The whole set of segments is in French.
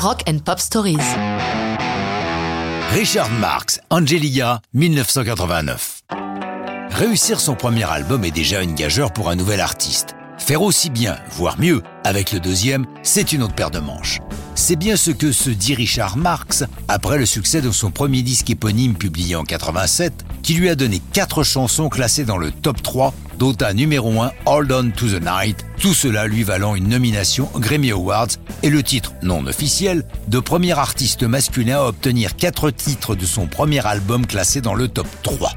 Rock and Pop Stories. Richard Marx, Angelia, 1989. Réussir son premier album est déjà une gageure pour un nouvel artiste. Faire aussi bien, voire mieux, avec le deuxième, c'est une autre paire de manches. C'est bien ce que se dit Richard Marx après le succès de son premier disque éponyme publié en 87, qui lui a donné quatre chansons classées dans le top 3, dont un numéro 1 Hold On to the Night, tout cela lui valant une nomination Grammy Awards et le titre non officiel de premier artiste masculin à obtenir quatre titres de son premier album classé dans le top 3.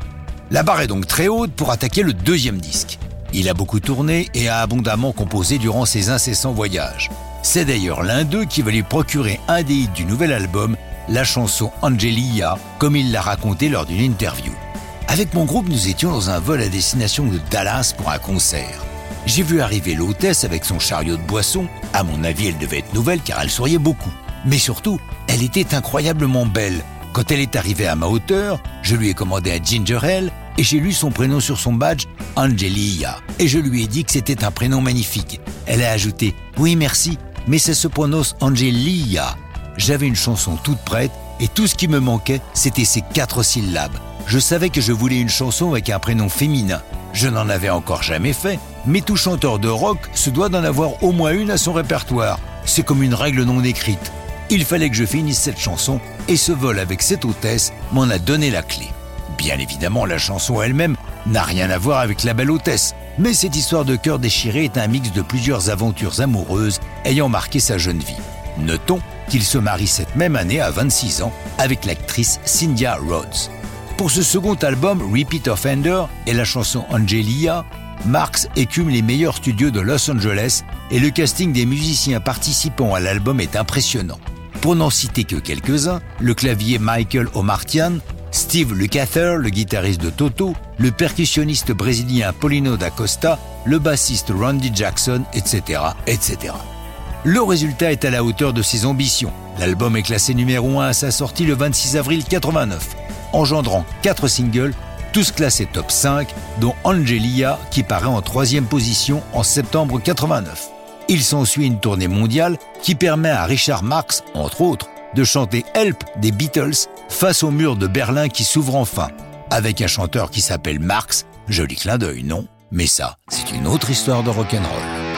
La barre est donc très haute pour attaquer le deuxième disque. Il a beaucoup tourné et a abondamment composé durant ses incessants voyages. C'est d'ailleurs l'un d'eux qui va lui procurer un des hits du nouvel album, la chanson Angelia, comme il l'a raconté lors d'une interview. Avec mon groupe, nous étions dans un vol à destination de Dallas pour un concert. J'ai vu arriver l'hôtesse avec son chariot de boisson. À mon avis, elle devait être nouvelle car elle souriait beaucoup. Mais surtout, elle était incroyablement belle. Quand elle est arrivée à ma hauteur, je lui ai commandé un ginger ale et j'ai lu son prénom sur son badge, Angelia. Et je lui ai dit que c'était un prénom magnifique. Elle a ajouté Oui, merci, mais ça se prononce Angelia. J'avais une chanson toute prête et tout ce qui me manquait, c'était ces quatre syllabes. Je savais que je voulais une chanson avec un prénom féminin. Je n'en avais encore jamais fait, mais tout chanteur de rock se doit d'en avoir au moins une à son répertoire. C'est comme une règle non écrite. Il fallait que je finisse cette chanson et ce vol avec cette hôtesse m'en a donné la clé. Bien évidemment, la chanson elle-même n'a rien à voir avec la belle hôtesse, mais cette histoire de cœur déchiré est un mix de plusieurs aventures amoureuses ayant marqué sa jeune vie. Notons qu'il se marie cette même année à 26 ans avec l'actrice Cynthia Rhodes. Pour ce second album, Repeat Offender et la chanson Angelia, Marx écume les meilleurs studios de Los Angeles et le casting des musiciens participant à l'album est impressionnant. Pour n'en citer que quelques-uns, le clavier Michael O'Martian, Steve Lukather, le guitariste de Toto, le percussionniste brésilien Paulino da Costa, le bassiste Randy Jackson, etc., etc. Le résultat est à la hauteur de ses ambitions. L'album est classé numéro 1 à sa sortie le 26 avril 89, engendrant 4 singles, tous classés top 5, dont Angelia qui paraît en troisième position en septembre 89. Il s'ensuit une tournée mondiale qui permet à Richard Marx, entre autres, de chanter Help des Beatles face au mur de Berlin qui s'ouvre enfin, avec un chanteur qui s'appelle Marx, joli clin d'œil, non? Mais ça, c'est une autre histoire de rock'n'roll.